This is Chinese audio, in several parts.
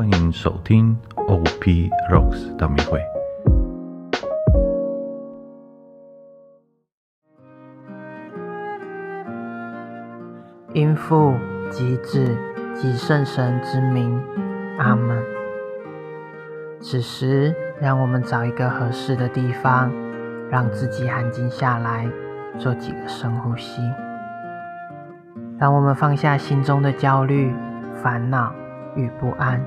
欢迎收听 OP Rocks 大迷会。因父及子及圣神之名，阿门。此时，让我们找一个合适的地方，让自己安静下来，做几个深呼吸。当我们放下心中的焦虑、烦恼与不安，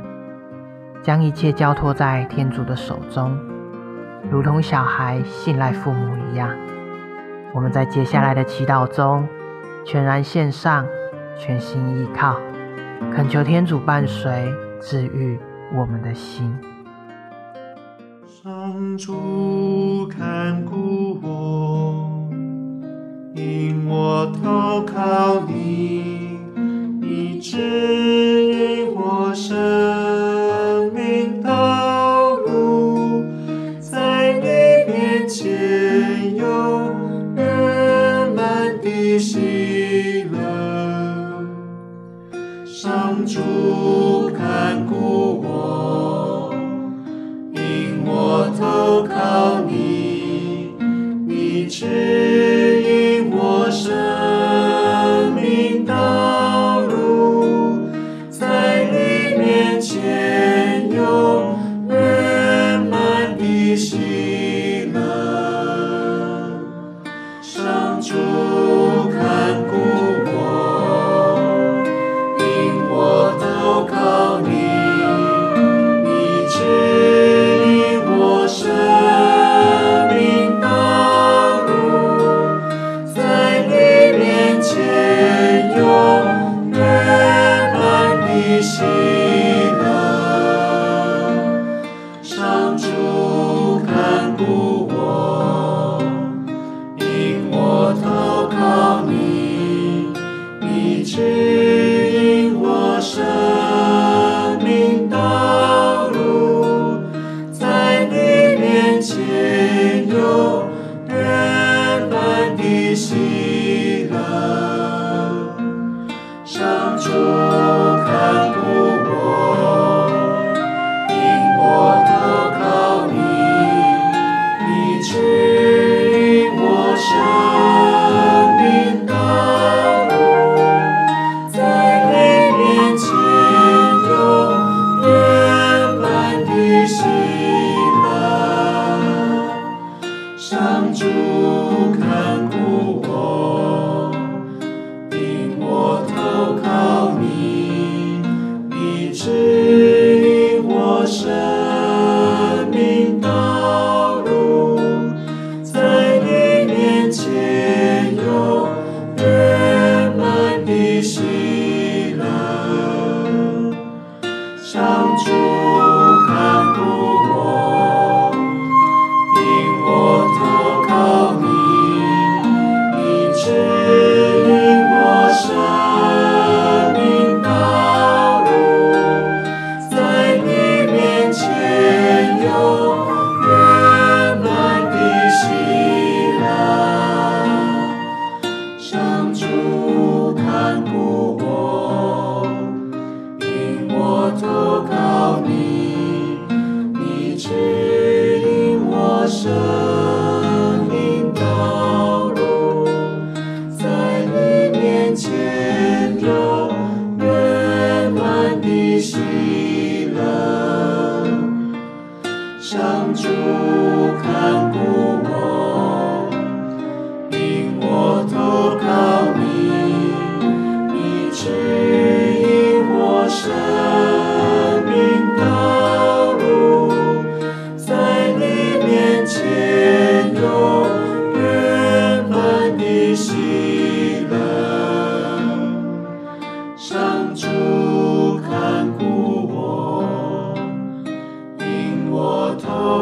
将一切交托在天主的手中，如同小孩信赖父母一样，我们在接下来的祈祷中。全然献上，全心依靠，恳求天主伴随治愈我们的心。上主看顾我，因我投靠你，你指引我生前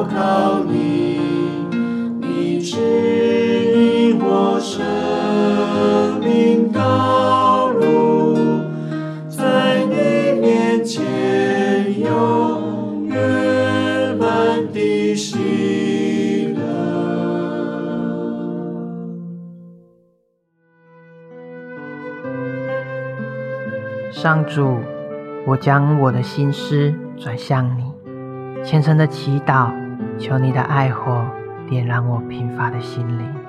靠你，你指引我生命道路，在你面前有圆满的喜乐。上主，我将我的心思转向你。虔诚的祈祷，求你的爱火点燃我贫乏的心灵。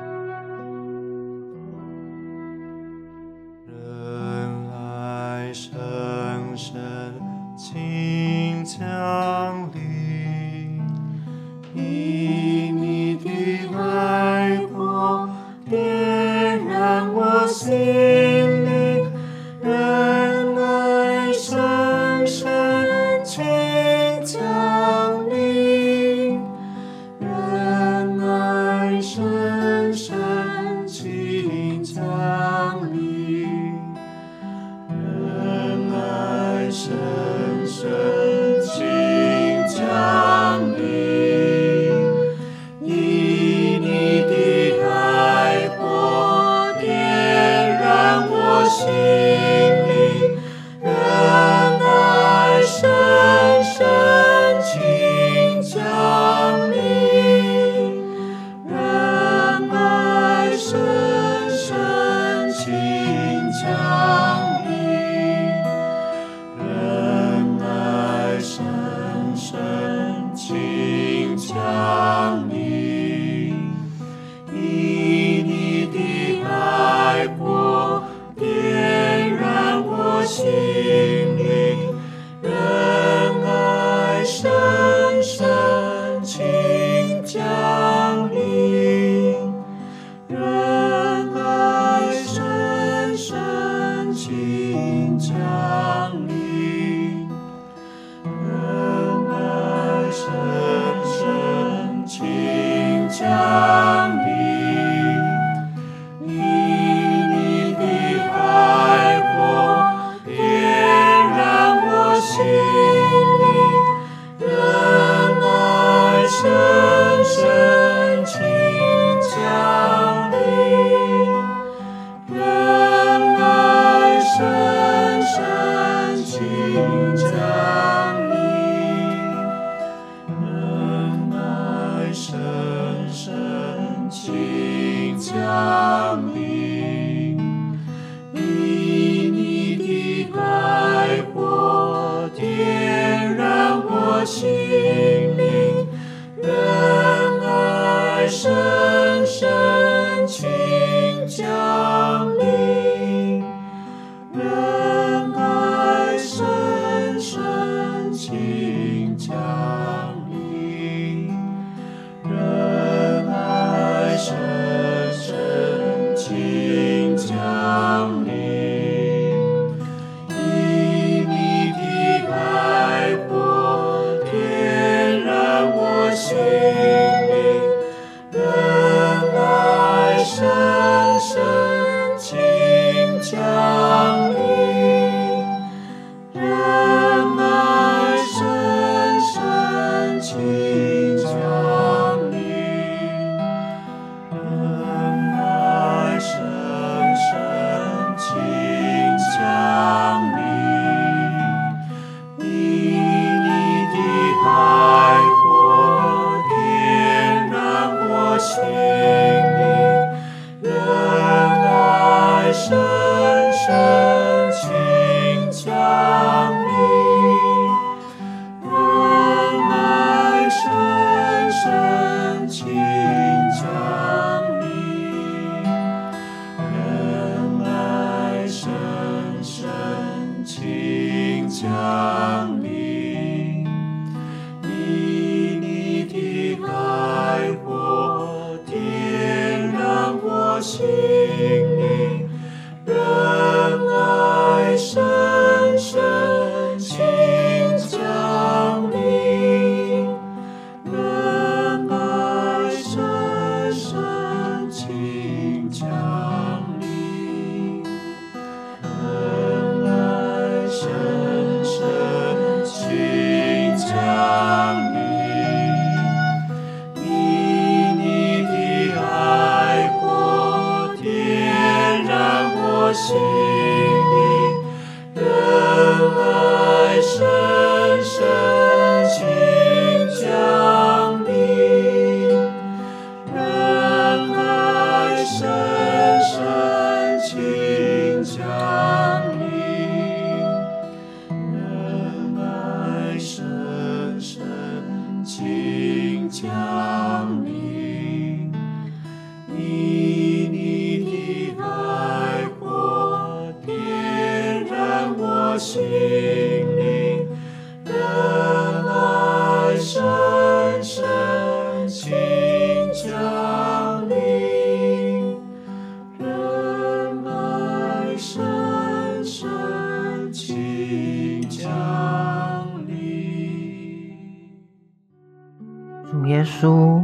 稣，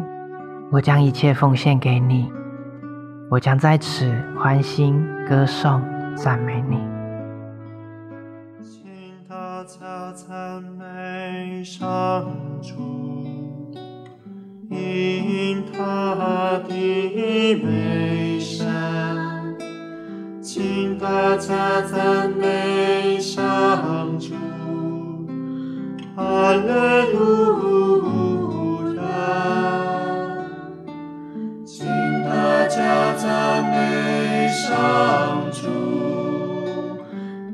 我将一切奉献给你，我将在此欢欣歌颂赞美你。请大家赞美上主，因他的美善。请大家赞美上主，阿门。请大家赞美上主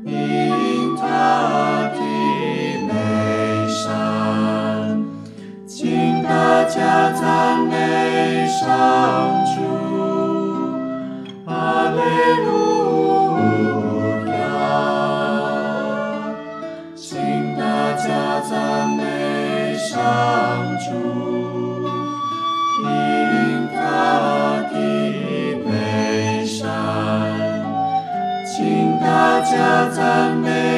因他的眉山请大家上阿 yourselves amazing.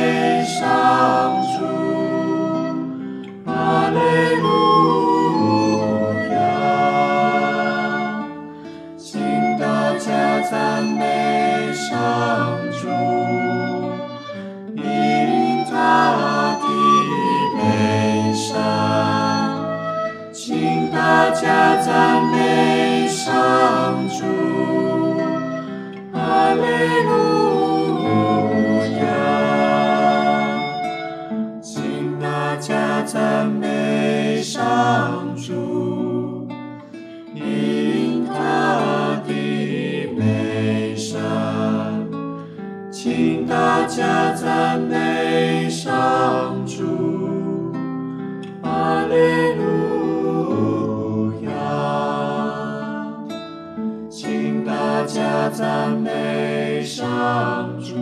家赞美上主，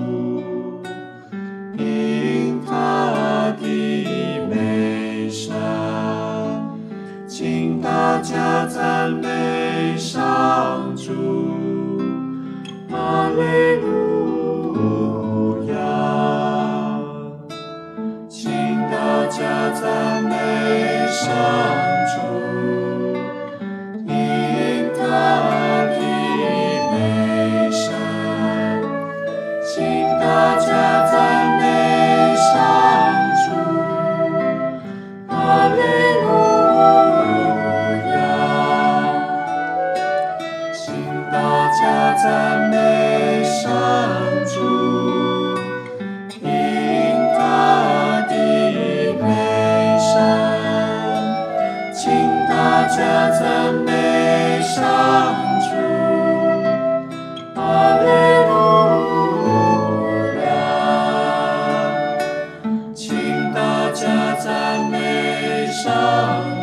因他的美善请大家赞美上主。马利路亚请大家赞美上 come.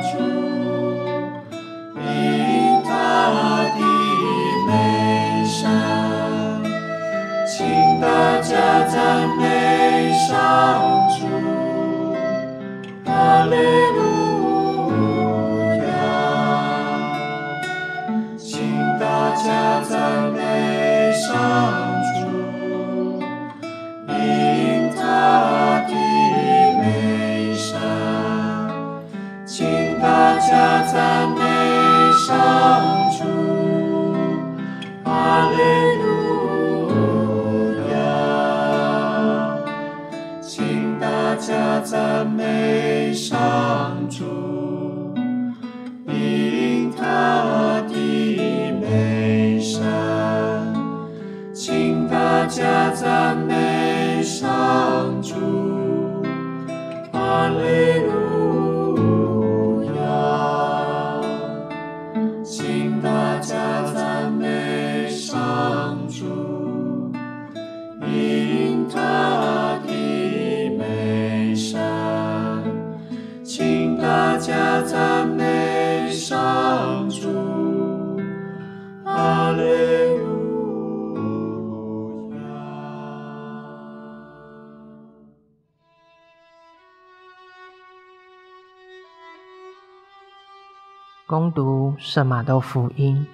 圣马窦福音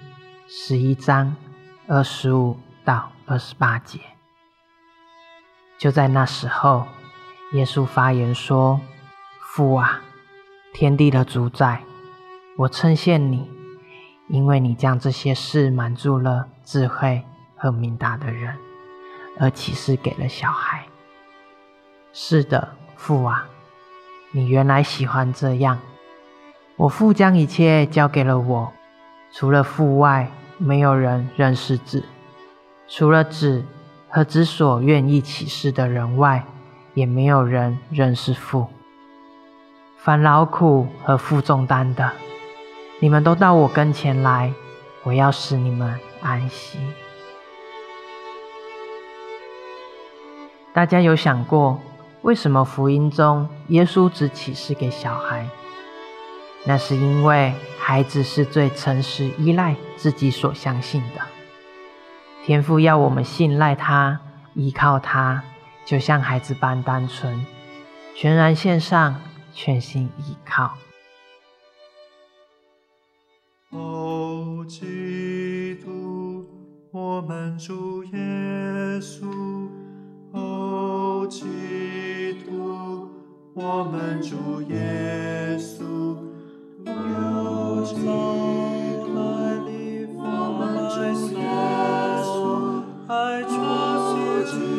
十一章二十五到二十八节。就在那时候，耶稣发言说：“父啊，天地的主宰，我称谢你，因为你将这些事瞒住了智慧和明达的人，而启示给了小孩。是的，父啊，你原来喜欢这样。”我父将一切交给了我，除了父外，没有人认识子；除了子和子所愿意启示的人外，也没有人认识父。凡劳苦和负重担的，你们都到我跟前来，我要使你们安息。大家有想过，为什么福音中耶稣只启示给小孩？那是因为孩子是最诚实、依赖自己所相信的。天父要我们信赖他、依靠他，就像孩子般单纯，全然献上，全心依靠。哦，基督，我们主耶稣；哦，基督，我们主耶稣。I trust you.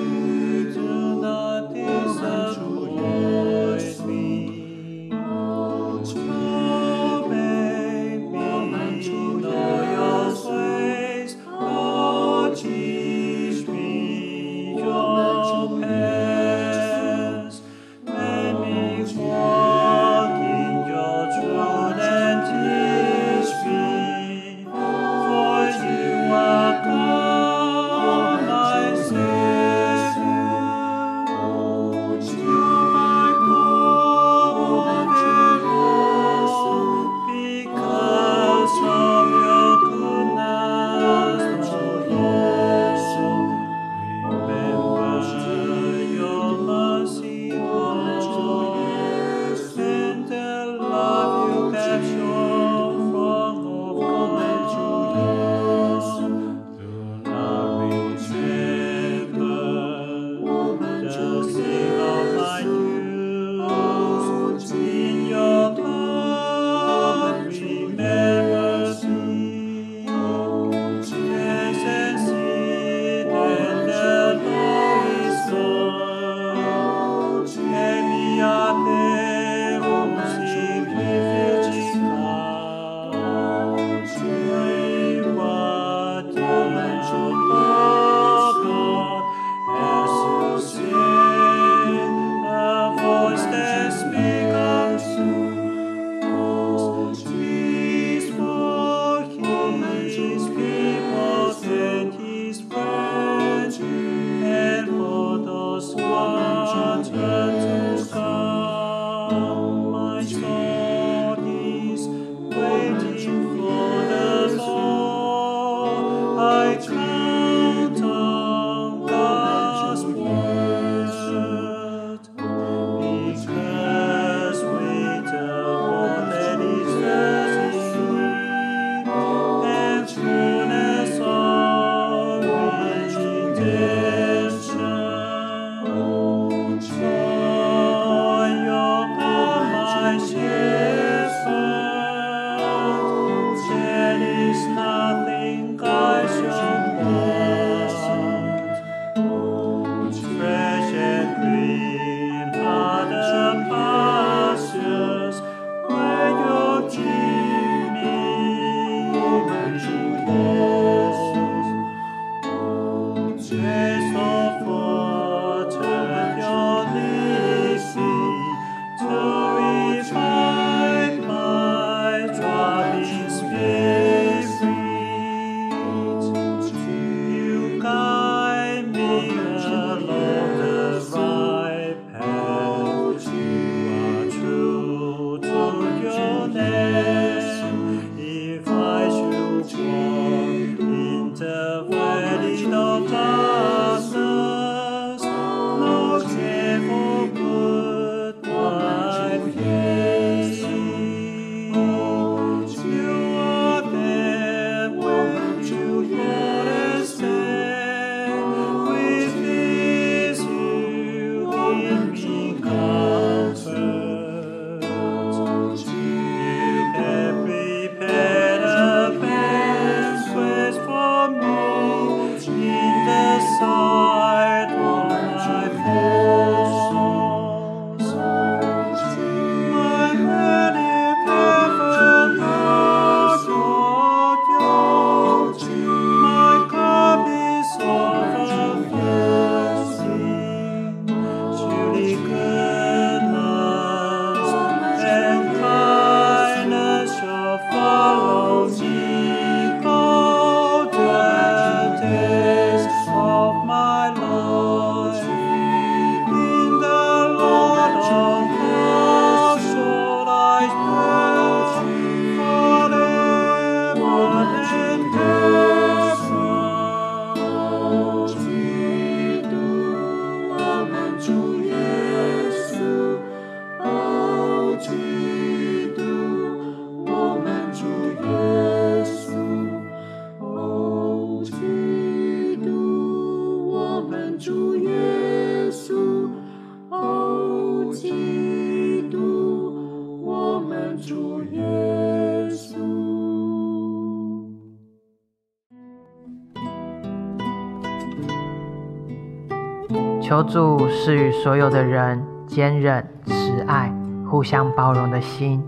求主赐予所有的人坚韧、慈爱、互相包容的心，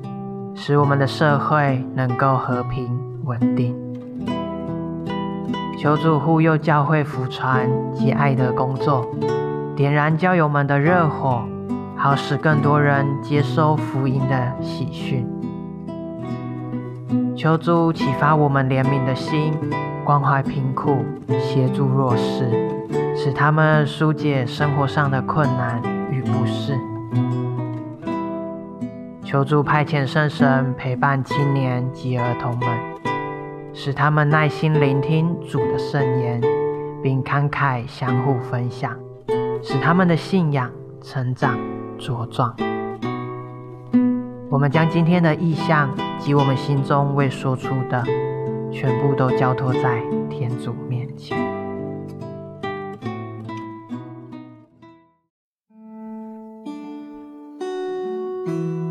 使我们的社会能够和平稳定。求主护佑教会福传及爱的工作，点燃教友们的热火，好使更多人接收福音的喜讯。求主启发我们怜悯的心，关怀贫苦，协助弱势，使他们疏解生活上的困难与不适。求助派遣圣神陪伴青年及儿童们，使他们耐心聆听主的圣言，并慷慨相互分享，使他们的信仰成长茁壮。我们将今天的意向及我们心中未说出的，全部都交托在天主面前。我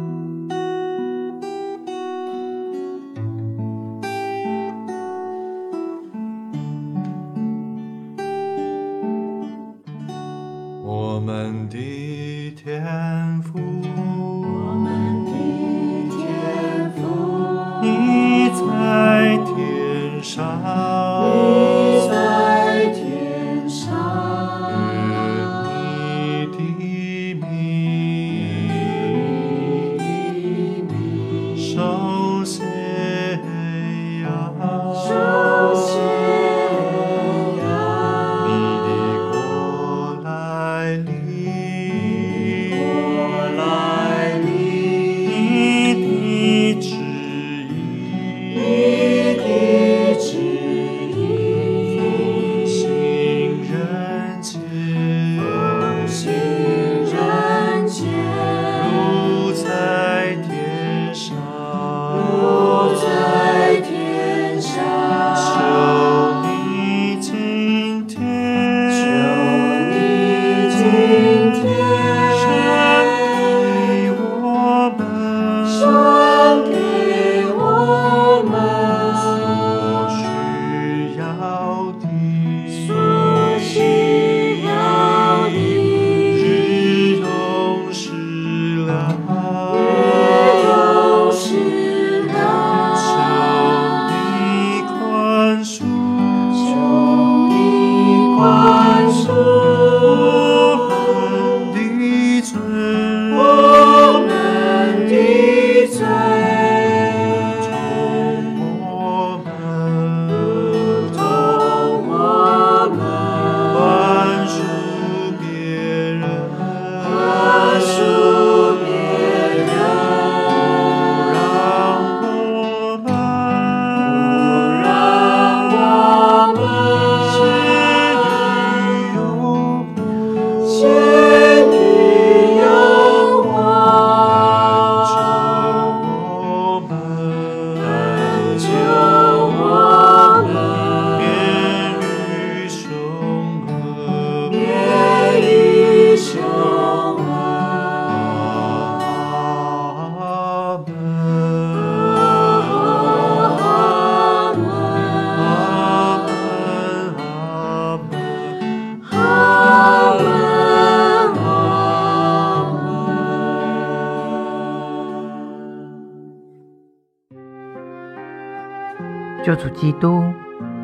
救主基督，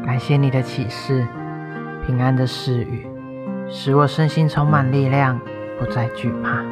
感谢你的启示，平安的赐予，使我身心充满力量，不再惧怕。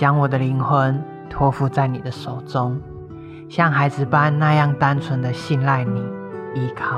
将我的灵魂托付在你的手中，像孩子般那样单纯的信赖你，依靠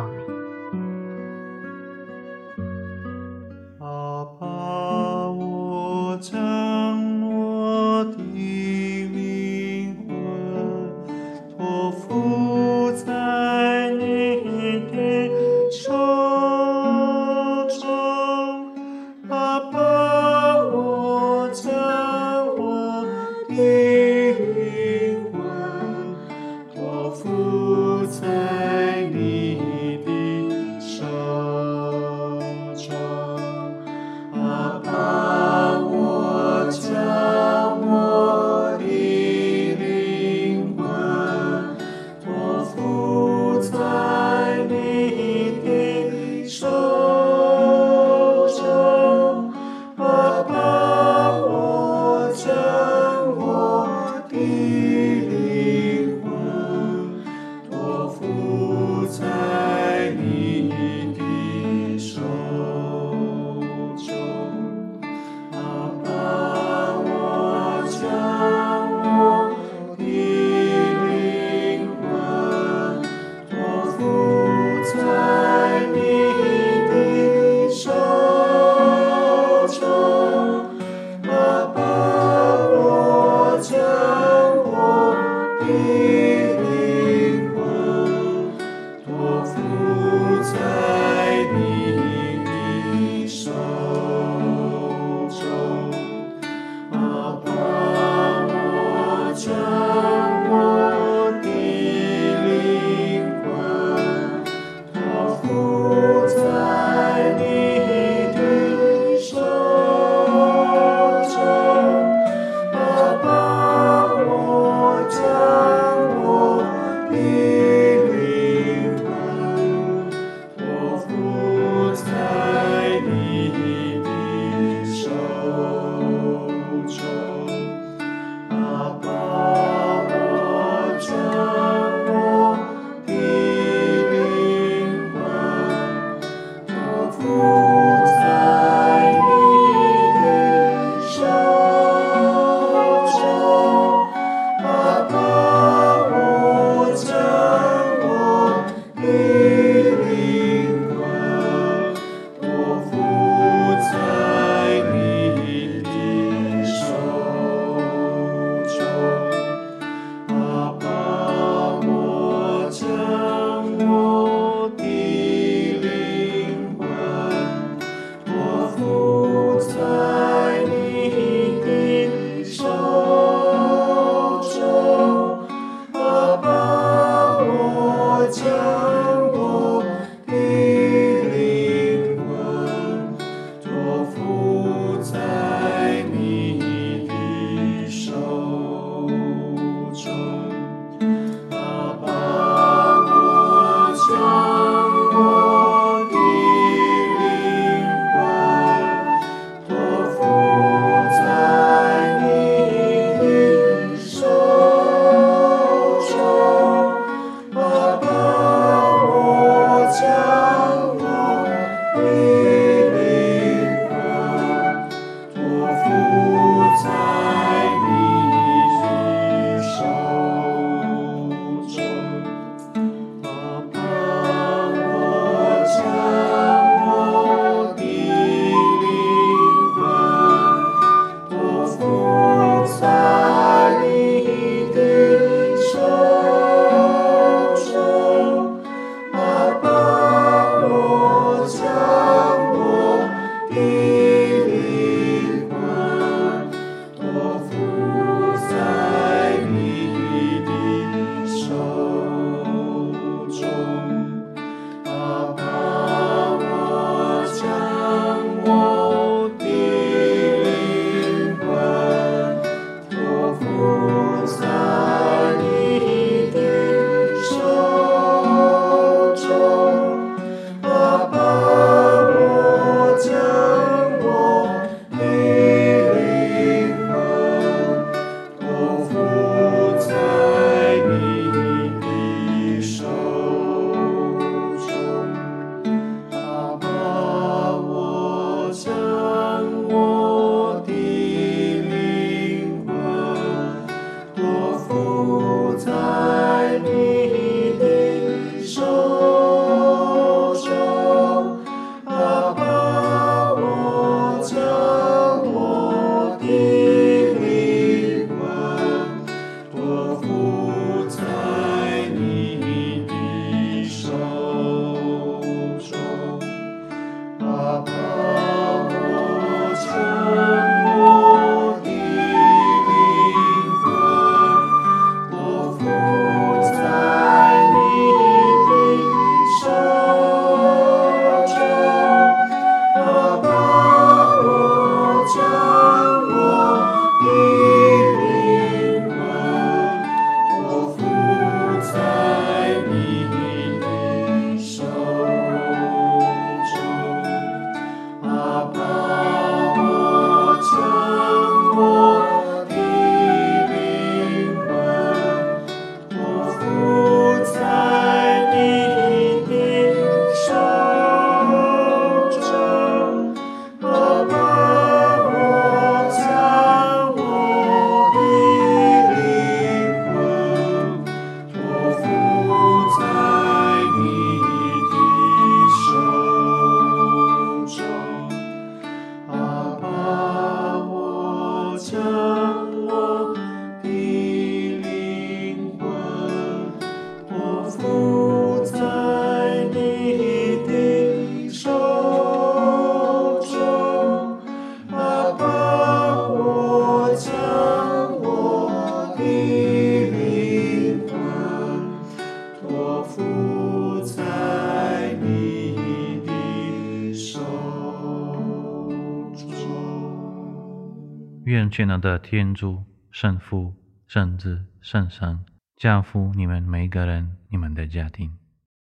全能的天主、圣父、圣子、圣神，加福你们每一个人、你们的家庭。